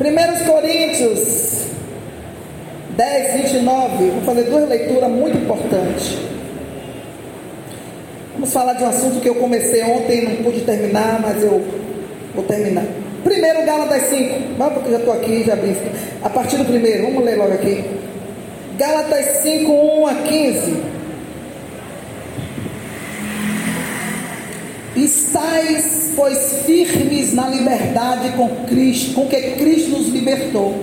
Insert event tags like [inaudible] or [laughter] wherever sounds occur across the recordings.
1 Coríntios 10, 29. Vou fazer duas leituras muito importantes. Vamos falar de um assunto que eu comecei ontem e não pude terminar, mas eu vou terminar. Primeiro, Gálatas 5. Vamos, porque já estou aqui, já abri. A partir do primeiro, vamos ler logo aqui. Gálatas 5, 1 a 15. Estais, pois, firmes na liberdade com Cristo, com que Cristo nos libertou.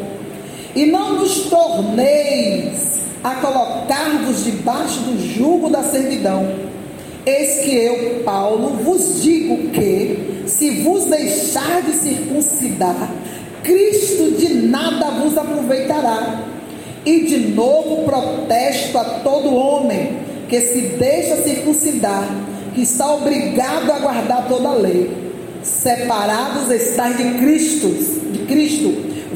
E não nos torneis a colocar-vos debaixo do jugo da servidão. Eis que eu, Paulo, vos digo que, se vos deixar de circuncidar, Cristo de nada vos aproveitará. E de novo protesto a todo homem que se deixa circuncidar, que está obrigado a guardar toda a lei. Separados estáis de Cristo, de Cristo,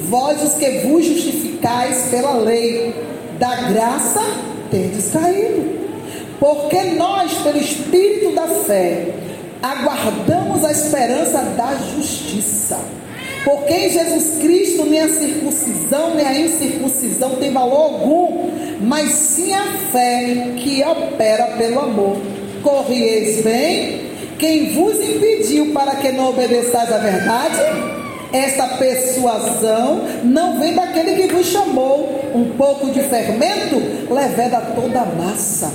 vós os que vos justificais pela lei, da graça tendes caído. Porque nós, pelo Espírito da fé, aguardamos a esperança da justiça. Porque em Jesus Cristo nem a circuncisão nem a incircuncisão tem valor algum, mas sim a fé que opera pelo amor. Corrieis bem, quem vos impediu para que não obedeçais à verdade? Essa persuasão não vem daquele que vos chamou. Um pouco de fermento leveda toda a massa.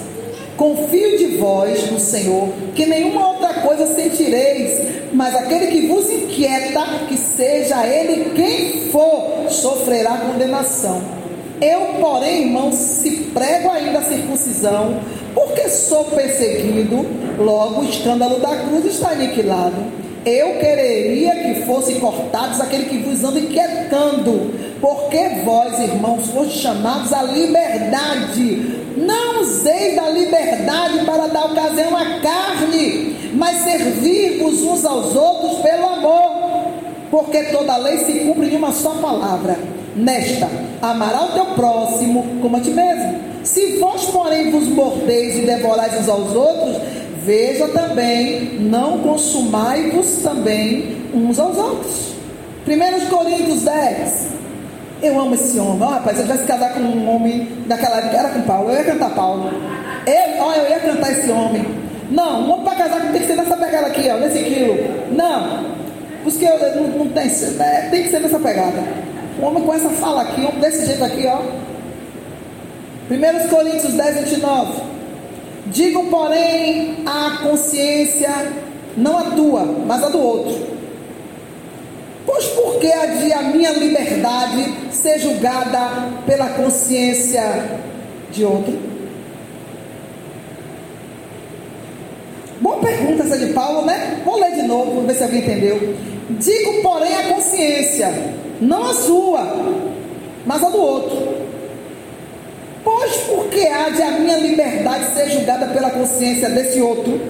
Confio de vós no Senhor, que nenhuma outra coisa sentireis, mas aquele que vos inquieta, que seja ele quem for, sofrerá condenação. Eu, porém, irmãos, se prego ainda a circuncisão, porque sou perseguido, logo o escândalo da cruz está aniquilado. Eu quereria que fossem cortados aquele que vos anda inquietando, porque vós, irmãos, foste chamados à liberdade. Não useis da liberdade para dar ocasião à carne, mas servir-vos uns aos outros pelo amor. Porque toda lei se cumpre em uma só palavra. Nesta, amará o teu próximo como a ti mesmo. Se vós, porém, vos mordeis e devorais uns aos outros, veja também, não consumai-vos também uns aos outros. 1 Coríntios 10. Eu amo esse homem. Oh, rapaz, eu já se casar com um homem daquela época, era com Paulo. Eu ia cantar Paulo. Eu, oh, eu ia cantar esse homem. Não, um homem para casar tem que ser nessa pegada aqui, ó, nesse quilo. Não. Porque eu, não, não tem, é, tem que ser nessa pegada. Um homem com essa fala aqui, homem desse jeito aqui, ó. 1 Coríntios 10, 29. Digo, porém, a consciência, não a tua, mas a do outro Pois por que de a minha liberdade ser julgada pela consciência de outro? Boa pergunta essa de Paulo, né? Vou ler de novo, ver se alguém entendeu. Digo, porém, a consciência, não a sua, mas a do outro. Pois por que há de a minha liberdade ser julgada pela consciência desse outro?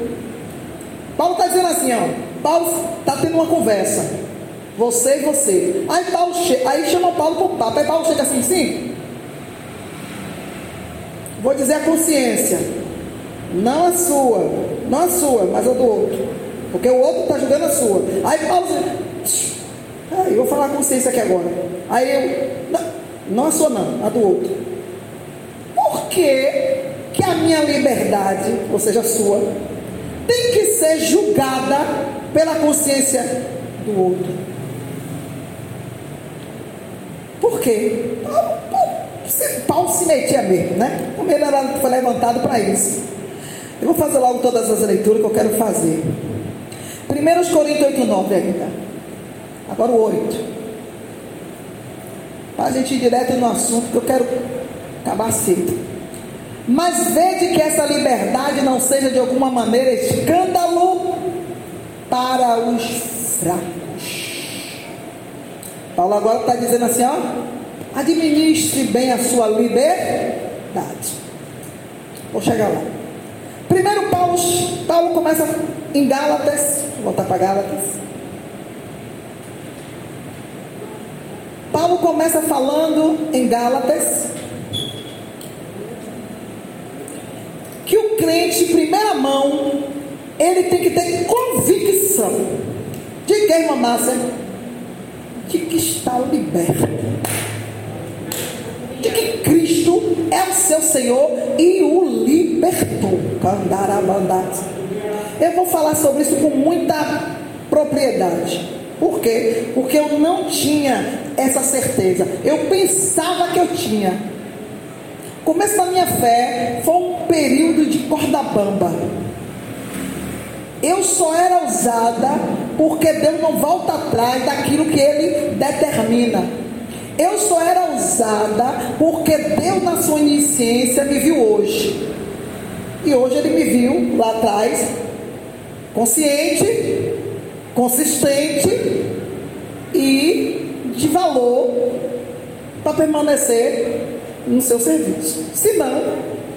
Paulo está dizendo assim, ó. Paulo está tendo uma conversa. Você e você. Aí, Paulo aí chama Paulo para o papo. Aí Paulo chega assim, sim. Vou dizer a consciência. Não a sua. Não a sua, mas a do outro. Porque o outro está julgando a sua. Aí Paulo aí eu vou falar a consciência aqui agora. Aí eu. Não, a sua não, a do outro. Por que, que a minha liberdade, ou seja, a sua, tem que ser julgada pela consciência do outro? Por quê? Paulo se metia mesmo, né? Como ele era, foi levantado para isso. Eu vou fazer logo todas as leituras que eu quero fazer. 1 Coríntios 8, 9 ainda. Agora o 8. Para a gente ir direto no assunto que eu quero acabar cedo. Mas vede que essa liberdade não seja de alguma maneira escândalo para os fracos. Paulo agora está dizendo assim, ó, administre bem a sua liberdade. Vou chegar lá. Primeiro Paulo, Paulo começa em Gálatas, vou voltar para Gálatas. Paulo começa falando em Gálatas que o crente, primeira mão, ele tem que ter convicção. De que, irmã Márcia? de que está liberto. De que Cristo é o seu Senhor e o libertou. Eu vou falar sobre isso com muita propriedade. Por quê? Porque eu não tinha essa certeza. Eu pensava que eu tinha. O começo da minha fé foi um período de corda bamba. Eu só era usada porque Deus não volta atrás daquilo que Ele determina. Eu só era usada porque Deus, na sua onisciência, me viu hoje. E hoje Ele me viu lá atrás, consciente, consistente e de valor para permanecer no seu serviço. Senão,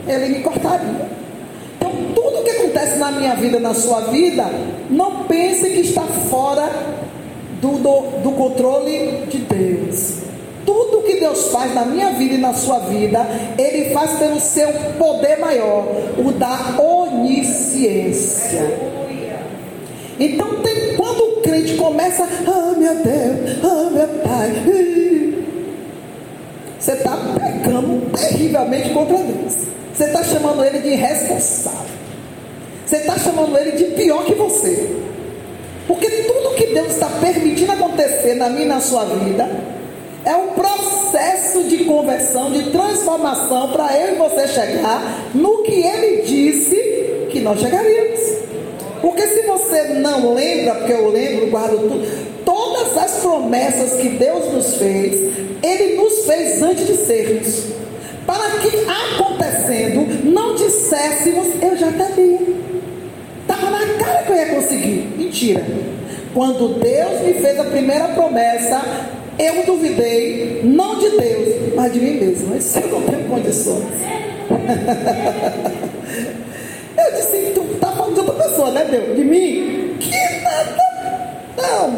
Ele me cortaria acontece na minha vida, na sua vida, não pense que está fora do, do, do controle de Deus. Tudo que Deus faz na minha vida e na sua vida, Ele faz pelo seu poder maior, o da onisciência. Então, tem, crente começa, ah meu Deus, ah meu Pai, você está pecando terrivelmente contra Deus. Você está chamando ele de irresponsável. Você está chamando ele de pior que você. Porque tudo que Deus está permitindo acontecer na minha e na sua vida é um processo de conversão, de transformação para eu e você chegar no que ele disse que nós chegaríamos. Porque se você não lembra, porque eu lembro, guardo tudo, todas as promessas que Deus nos fez, Ele nos fez antes de sermos. Para que acontecendo, não disséssemos, eu já sabia. Estava na cara que eu ia conseguir. Mentira. Quando Deus me fez a primeira promessa, eu duvidei, não de Deus, mas de mim mesmo. Isso eu não tenho condições. [laughs] eu disse, tu pessoa, né, Deus? De mim? Que nada. Não,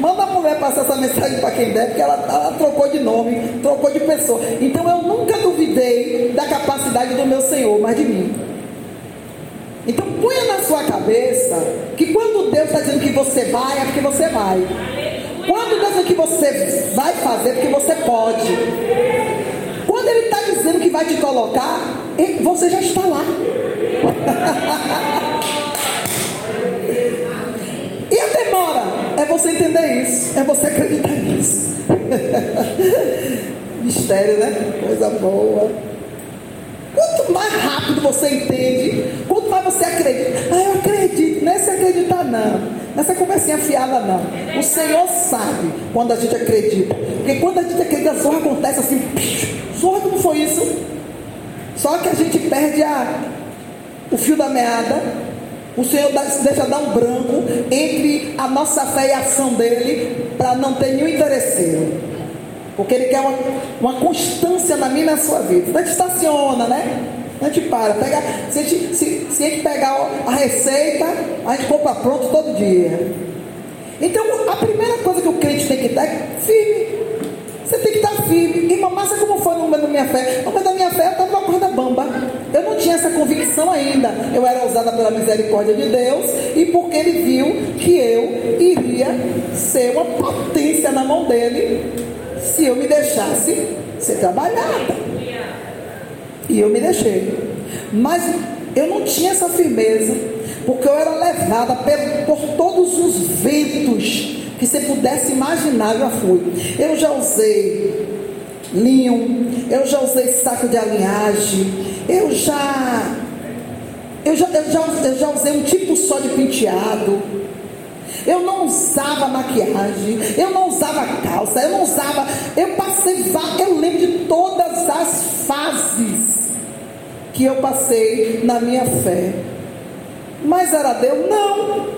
manda a mulher passar essa mensagem para quem der, porque ela, ela trocou de nome, trocou de pessoa. Então eu nunca duvidei da capacidade do meu Senhor, mas de mim. Então ponha na sua cabeça que quando Deus está dizendo que você vai, é porque você vai. Quando Deus diz que você vai fazer, é porque você pode. Quando Ele está dizendo que vai te colocar, você já está lá. [laughs] e a demora é você entender isso, é você acreditar nisso. [laughs] Mistério, né? Coisa boa. Quanto mais rápido você entende, quanto mais você acredita. Ah, eu acredito. Não é se acreditar, não. Não é essa conversinha fiada, não. O Senhor sabe quando a gente acredita. Porque quando a gente acredita, zorra acontece assim. Zorra como foi isso? Só que a gente perde a, o fio da meada. O Senhor deixa dar um branco entre a nossa fé e a ação dele para não ter nenhum interesseiro. Porque ele quer uma, uma constância na minha e na sua vida. A gente estaciona, né? A gente para. Pega, se, a gente, se, se a gente pegar a receita, a gente compra pronto todo dia. Então, a primeira coisa que o crente tem que estar é firme. Você tem que estar firme. E mamassa como foi no da minha fé? No da minha fé eu estava numa corda bamba. Eu não tinha essa convicção ainda. Eu era usada pela misericórdia de Deus e porque ele viu que eu iria ser uma potência na mão dele se eu me deixasse ser trabalhada. E eu me deixei. Mas eu não tinha essa firmeza, porque eu era levada por todos os ventos que você pudesse imaginar, eu já fui. Eu já usei linho, eu já usei saco de alinhagem, eu já eu já, eu já, eu já usei um tipo só de penteado. Eu não usava maquiagem, eu não usava calça, eu não usava. Eu passei, eu lembro de todas as fases que eu passei na minha fé. Mas era Deus? Não.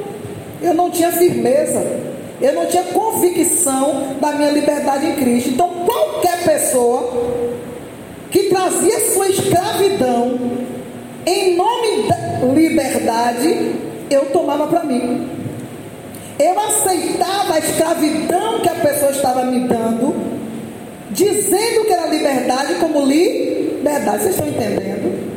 Eu não tinha firmeza. Eu não tinha convicção da minha liberdade em Cristo. Então, qualquer pessoa que trazia sua escravidão em nome da liberdade, eu tomava para mim. Eu aceitava a escravidão que a pessoa estava me dando, dizendo que era liberdade como liberdade. Vocês estão entendendo?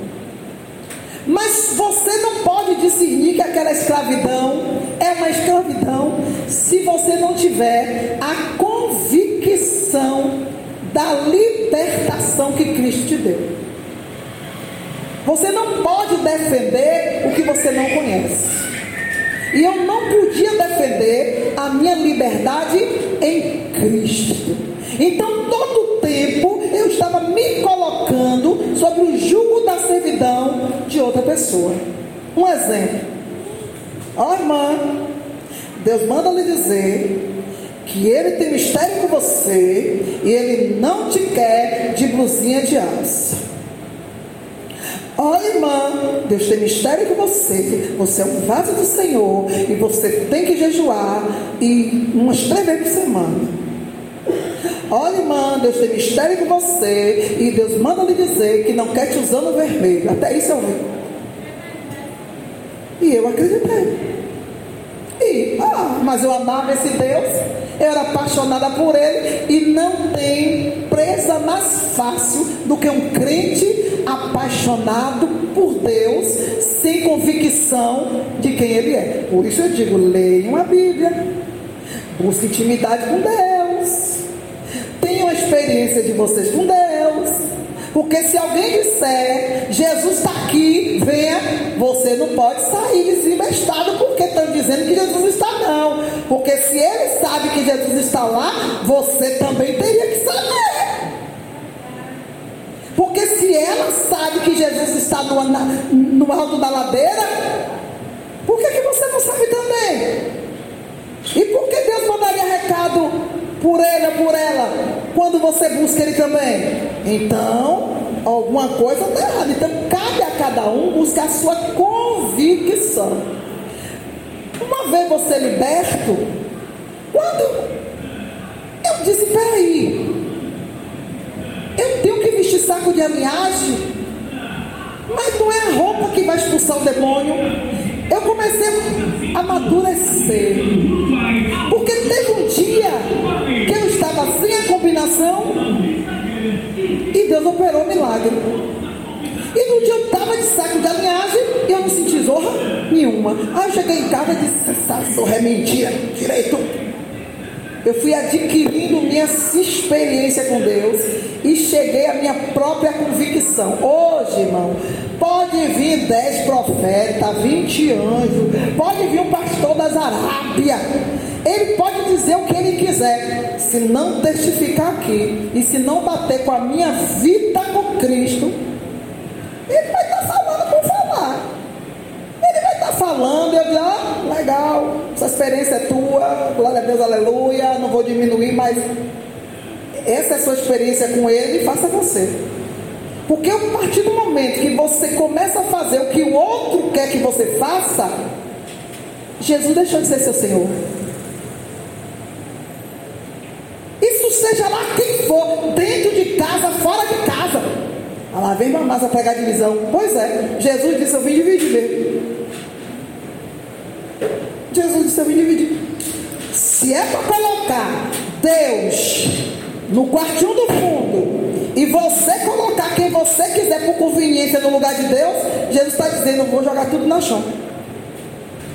Mas você não pode discernir que aquela escravidão é uma escravidão se você não tiver a convicção da libertação que Cristo te deu. Você não pode defender o que você não conhece. E eu não podia defender a minha liberdade em Cristo. Então, todo tempo eu estava me colocando sobre o jugo da servidão de outra pessoa. Um exemplo. Ó oh, irmã, Deus manda lhe dizer que ele tem mistério com você e ele não te quer de blusinha de alça. Olha, irmã, Deus tem mistério com você. Você é um vaso do Senhor e você tem que jejuar e umas três vezes por semana. Olha, irmã, Deus tem mistério com você e Deus manda lhe dizer que não quer te usar no vermelho. Até isso eu vi. E eu acreditei. Ah, mas eu amava esse Deus, eu era apaixonada por ele e não tem presa mais fácil do que um crente apaixonado por Deus, sem convicção de quem ele é. Por isso eu digo: leiam a Bíblia, busque intimidade com Deus, tenham a experiência de vocês com Deus. Porque se alguém disser, Jesus está aqui, venha, você não pode sair desembestado porque estão dizendo que Jesus está não. Porque se ele sabe que Jesus está lá, você também teria que saber. Porque se ela sabe que Jesus está no, na, no alto da ladeira, por que, que você não sabe também? E por que Deus mandaria recado por ele ou por ela, quando você busca ele também. Então, alguma coisa está errada. Então, cabe a cada um buscar a sua convicção. Uma vez você liberto, quando eu disse, peraí, eu tenho que vestir saco de alinhagem, mas não é a roupa que vai expulsar o demônio. Eu comecei a amadurecer. Porque teve um dia que eu estava sem a combinação e Deus operou um milagre. E no dia eu estava de saco de alinhagem e eu não senti zorra nenhuma. Eu cheguei em casa e disse: zorra é direito. Eu fui adquirindo minha experiência com Deus e cheguei à minha própria convicção. Hoje, irmão, pode vir dez profetas, vinte anjos, pode vir um pastor das Arábias. Ele pode dizer o que ele quiser, se não testificar aqui e se não bater com a minha vida com Cristo, ele vai estar falando por falar. Ele vai estar falando, eu digo, ah, legal, essa experiência é tua, glória a Deus, aleluia, não vou diminuir, mas essa é a sua experiência com ele, faça você. Porque a partir do momento que você começa a fazer o que o outro quer que você faça, Jesus deixou de ser seu Senhor. Isso seja lá quem for, dentro de casa, fora de casa. Ah lá vem mamassa pegar divisão. Pois é, Jesus disse: Eu vim dividir. Jesus disse: Eu vim dividir. Se é para colocar Deus no quartinho do fundo e você colocar quem você quiser por conveniência no lugar de Deus, Jesus está dizendo: Eu vou jogar tudo na chão.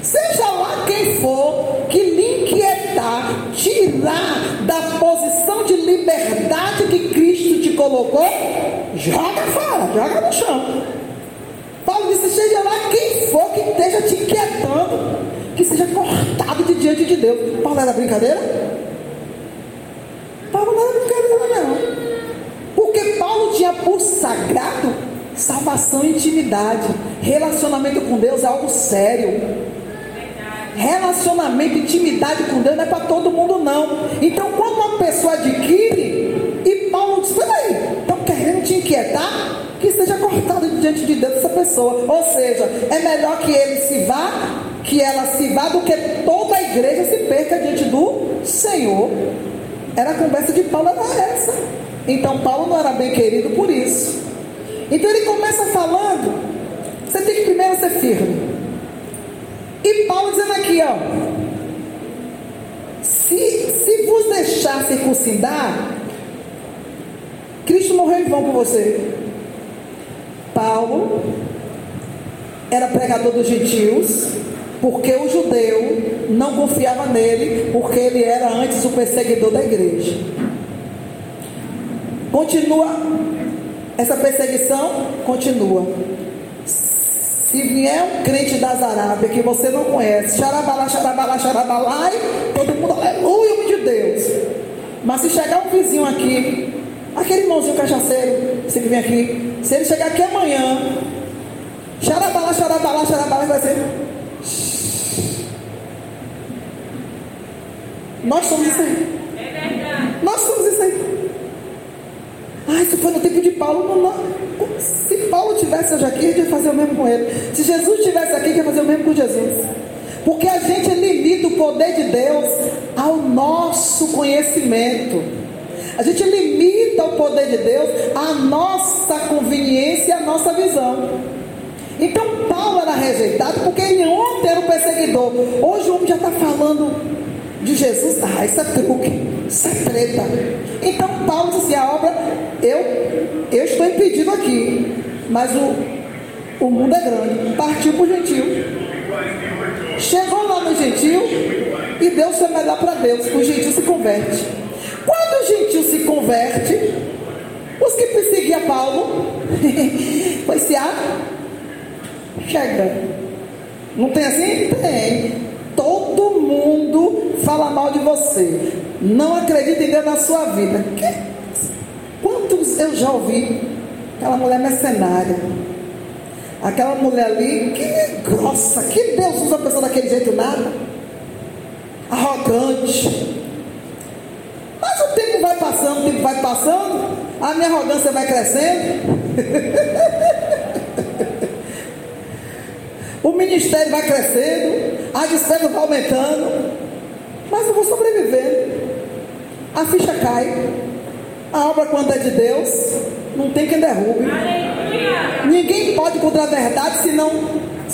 Seja lá quem for que lhe inquietar, tirar da posição de liberdade que Cristo te colocou, joga fora, joga no chão. Paulo disse: seja lá quem for que esteja te inquietando, que seja cortado de diante de Deus. Paulo era brincadeira? Paulo não era brincadeira, não. Porque Paulo tinha por sagrado salvação e intimidade. Relacionamento com Deus é algo sério. Relacionamento, intimidade com Deus não é para todo mundo, não. Então, quando uma pessoa adquire, e Paulo diz: peraí, estão querendo te inquietar? Que seja cortado diante de Deus essa pessoa. Ou seja, é melhor que ele se vá, que ela se vá, do que toda a igreja se perca diante do Senhor. Era a conversa de Paulo, era essa. Então, Paulo não era bem querido por isso. Então, ele começa falando: você tem que primeiro ser firme. E Paulo dizendo aqui, ó. Se, se vos deixar circuncidar, Cristo morreu em vão por você. Paulo era pregador dos gentios, porque o judeu não confiava nele, porque ele era antes o perseguidor da igreja. Continua essa perseguição? Continua. Se vier um crente das Arábias que você não conhece, xarabalá, xarabalá, xarabalá, e todo mundo, aleluia, de Deus. Mas se chegar um vizinho aqui, aquele irmãozinho cachaceiro, você que vem aqui, se ele chegar aqui amanhã, xarabalá, xarabalá, xarabalá, vai ser. Nós somos isso aí. Nós somos isso aí. Ah, isso foi no tempo de Paulo. Não, não. Se Paulo tivesse hoje aqui, gente ia fazer o mesmo com ele. Se Jesus estivesse aqui, gente ia fazer o mesmo com Jesus. Porque a gente limita o poder de Deus ao nosso conhecimento. A gente limita o poder de Deus à nossa conveniência, à nossa visão. Então Paulo era rejeitado porque ele ontem era o perseguidor. Hoje o homem já está falando de Jesus. Ah, isso é truque, isso é treta. Então Paulo disse: a obra, eu, eu estou impedido aqui, mas o, o mundo é grande. Partiu para o gentil. Chegou lá no gentil e Deus foi melhor para Deus. O gentil se converte. Quando o gentil se converte, os que perseguiam Paulo, [laughs] foi se a chega. Não tem assim? Tem. Todo mundo fala mal de você. Não acredita em Deus na sua vida. Que? Quantos eu já ouvi? Aquela mulher mercenária. Aquela mulher ali, que grossa, que Deus usa a pessoa daquele jeito nada. Arrogante. Mas o tempo vai passando, o tempo vai passando, a minha arrogância vai crescendo. [laughs] o ministério vai crescendo, a despesa vai aumentando, mas eu vou sobrevivendo. A ficha cai. A obra, quando é de Deus, não tem quem derrube. Aleluia. Ninguém pode contra a verdade se não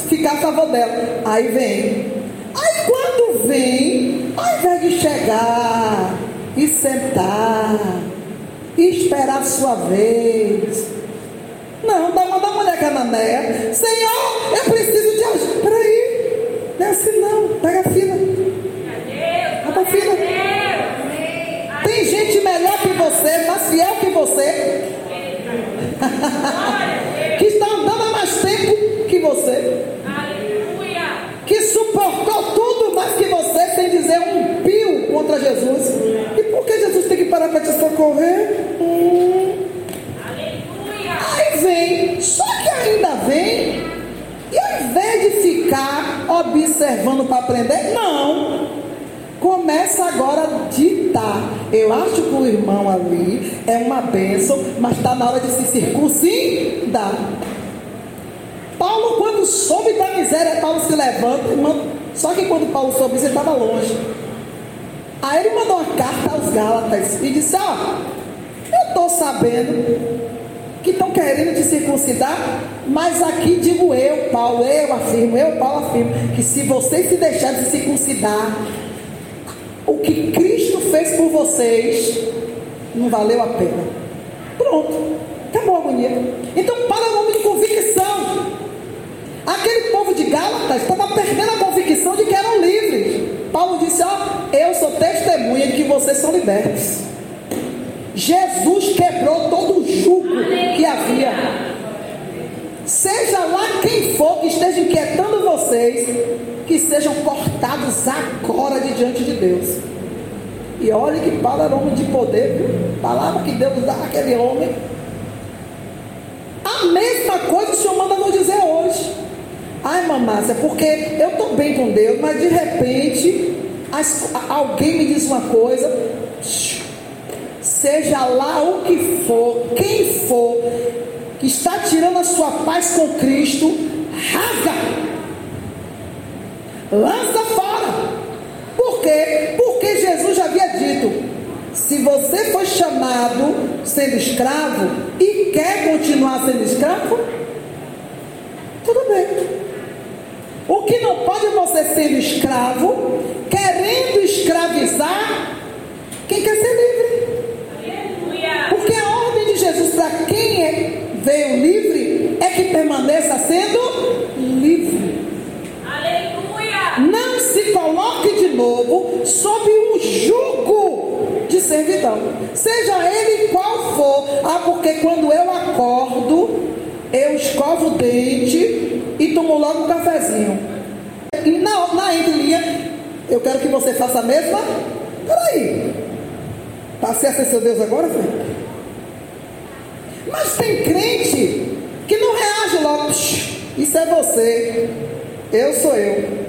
ficar a favor dela. Aí vem. Aí quando vem, ao invés de chegar e sentar e esperar a sua vez. Não, dá uma da mulher cananeia. Senhor, eu preciso de ajuda. Peraí. Não é assim não. Pega a fila. Pega a fila. Tem gente melhor que você, mais fiel que você. [laughs] que está andando há mais tempo que você. Que suportou tudo mais que você sem dizer um pio contra Jesus. E por que Jesus tem que parar para te socorrer? Hum. Aí vem, só que ainda vem, e ao invés de ficar observando para aprender, não começa agora a ditar. Eu acho que o irmão ali é uma bênção, mas está na hora de se circuncidar. Paulo, quando soube da miséria, Paulo se levanta manda. Só que quando Paulo soube ele estava longe. Aí ele mandou uma carta aos Gálatas e disse: Ó, ah, eu estou sabendo que estão querendo te circuncidar, mas aqui digo eu, Paulo, eu afirmo, eu, Paulo afirmo, que se vocês se deixarem de circuncidar, o que Cristo fez por vocês não valeu a pena. Pronto, acabou a agonia. Então, para o nome de convicção, aquele povo de Gálatas estava perdendo a convicção de que eram livres. Paulo disse: Ó, eu sou testemunha de que vocês são libertos. Jesus quebrou todo o jugo que havia. Seja lá quem for que esteja inquietando vocês, que sejam cortados agora de diante de Deus. E olhe que Paulo era homem de poder, viu? Palavra que Deus dá àquele homem. A mesma coisa o Senhor manda nos dizer hoje. Ai, mamácia, porque eu estou bem com Deus, mas de repente as, alguém me diz uma coisa, seja lá o que for, quem for, que está tirando a sua paz com Cristo, rasga, lança fora. Por quê? Porque Jesus já havia dito: se você foi chamado sendo escravo e quer continuar sendo escravo, tudo bem. O que não pode é você sendo escravo, querendo escravizar quem quer ser livre. Porque a ordem de Jesus para quem é, veio livre é que permaneça sendo livre. Aleluia. Não se coloque de novo sob jugo de servidão, seja ele qual favor. Ah, porque quando eu acordo, eu escovo o dente e tomo logo um cafezinho. E na, na entrelinha, eu quero que você faça a mesma. Peraí. Passei a seu Deus agora, foi? Mas tem crente que não reage logo. Isso é você. Eu sou eu.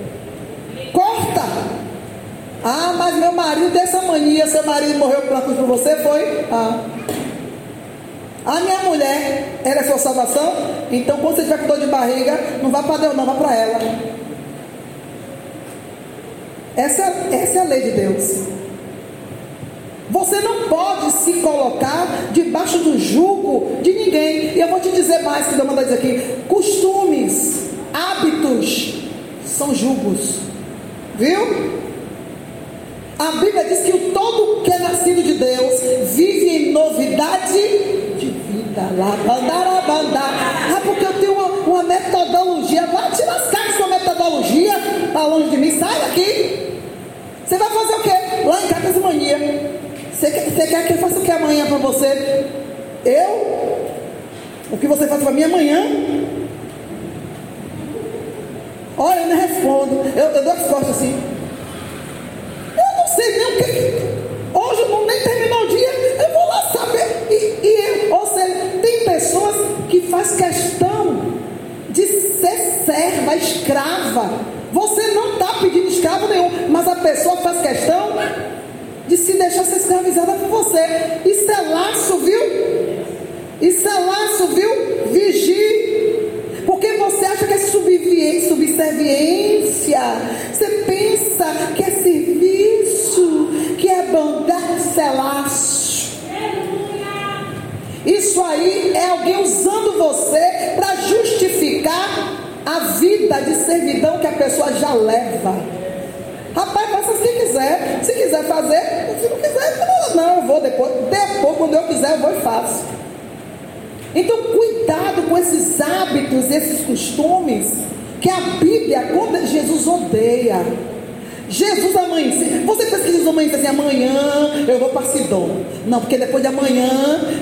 Ah, mas meu marido dessa mania, seu marido morreu por cruz por você, foi? Ah. A minha mulher, ela é sua salvação? Então quando você tiver com dor de barriga, não vá para Deus, não, vá para ela. Essa, essa é a lei de Deus. Você não pode se colocar debaixo do jugo de ninguém. E eu vou te dizer mais que eu mandar dizer aqui: costumes, hábitos são jugos. Viu? A Bíblia diz que o todo que é nascido de Deus vive em novidade de vida. Lá, bandara, bandar. Ah, porque eu tenho uma, uma metodologia. Vai te lascar com sua metodologia. Está longe de mim. Sai daqui. Você vai fazer o quê? Lá em casa, mania. Você você quer que eu faça o que amanhã para você? Eu? O que você faz para mim amanhã? Olha, eu não respondo. Eu, eu dou as costas assim. Eu não sei nem o que. Hoje não nem terminou o dia. Eu vou lá saber. E, e ou seja, tem pessoas que faz questão de ser serva, escrava. Você não está pedindo escravo nenhum, mas a pessoa faz questão de se deixar ser escravizada por você. Isso é laço, viu? Isso é laço, viu? Vigie. Porque você acha que é subserviência. Você pensa que é serviço, que é bondade, isso é laço. Isso aí é alguém usando você para justificar a vida de servidão que a pessoa já leva. Rapaz, faça se quiser. Se quiser fazer, se não quiser, não, eu vou depois. Depois, quando eu quiser, eu vou e faço. Então, cuidado com esses hábitos, esses costumes, que a Bíblia, quando Jesus odeia. Jesus amanhece. Você pensa que Jesus amanhece assim, amanhã eu vou para Sidom. Não, porque depois de amanhã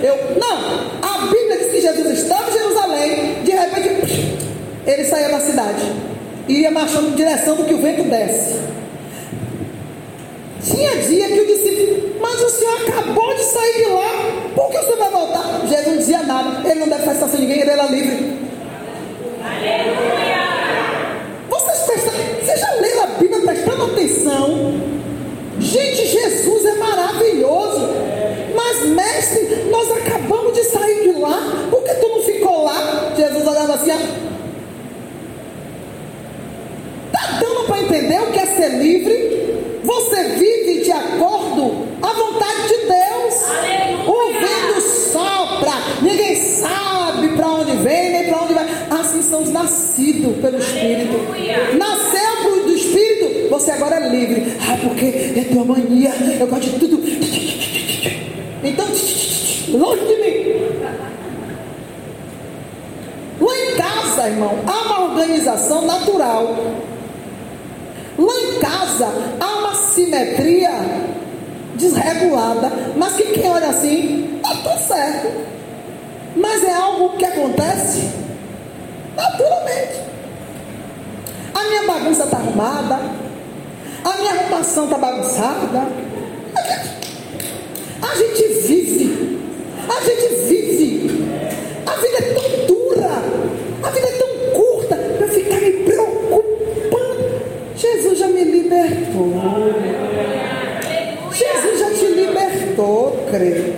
eu. Não! A Bíblia diz que Jesus estava em Jerusalém, de repente, ele saía da cidade. E ia marchando em direção do que o vento desce. Tinha dia senhor acabou de sair de lá, por que o senhor vai voltar? Jesus não dizia nada, ele não deve estar sem ninguém, ele era livre. Aleluia! Vocês, vocês já leram a Bíblia prestando atenção? Gente, Jesus é maravilhoso. Mas, mestre, nós acabamos de sair de lá, por que tu não ficou lá? Jesus olhava assim, está dando para entender o que é ser livre? Você vive de acordo à vontade sabe para onde vem nem para onde vai. Assim são os nascidos pelo Espírito. Nasceu do Espírito, você agora é livre. Ah, porque é tua mania, eu gosto de tudo. Então, longe de mim. Lá em casa, irmão, há uma organização natural. Lá em casa há uma simetria desregulada, mas que quem olha assim, está tudo certo. Mas é algo que acontece naturalmente. A minha bagunça está arrumada, a minha arrumação está bagunçada. A gente vive, a gente vive. A vida é tão dura, a vida é tão curta para ficar me preocupando. Jesus já me libertou. Jesus já te libertou, crente.